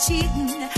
cheating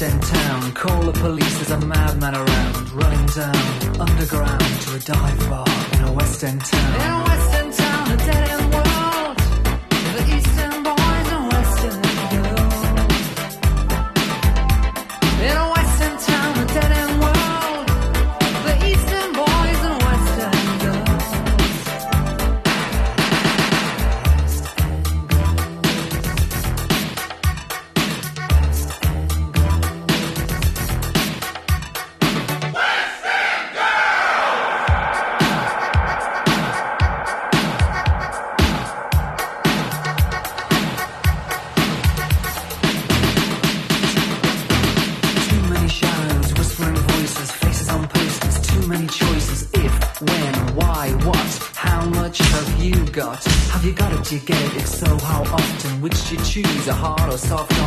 lost in town. Call the police, there's a madman around. Running down underground to a dive bar in a West End town. In a West End town, a dead end a hard or soft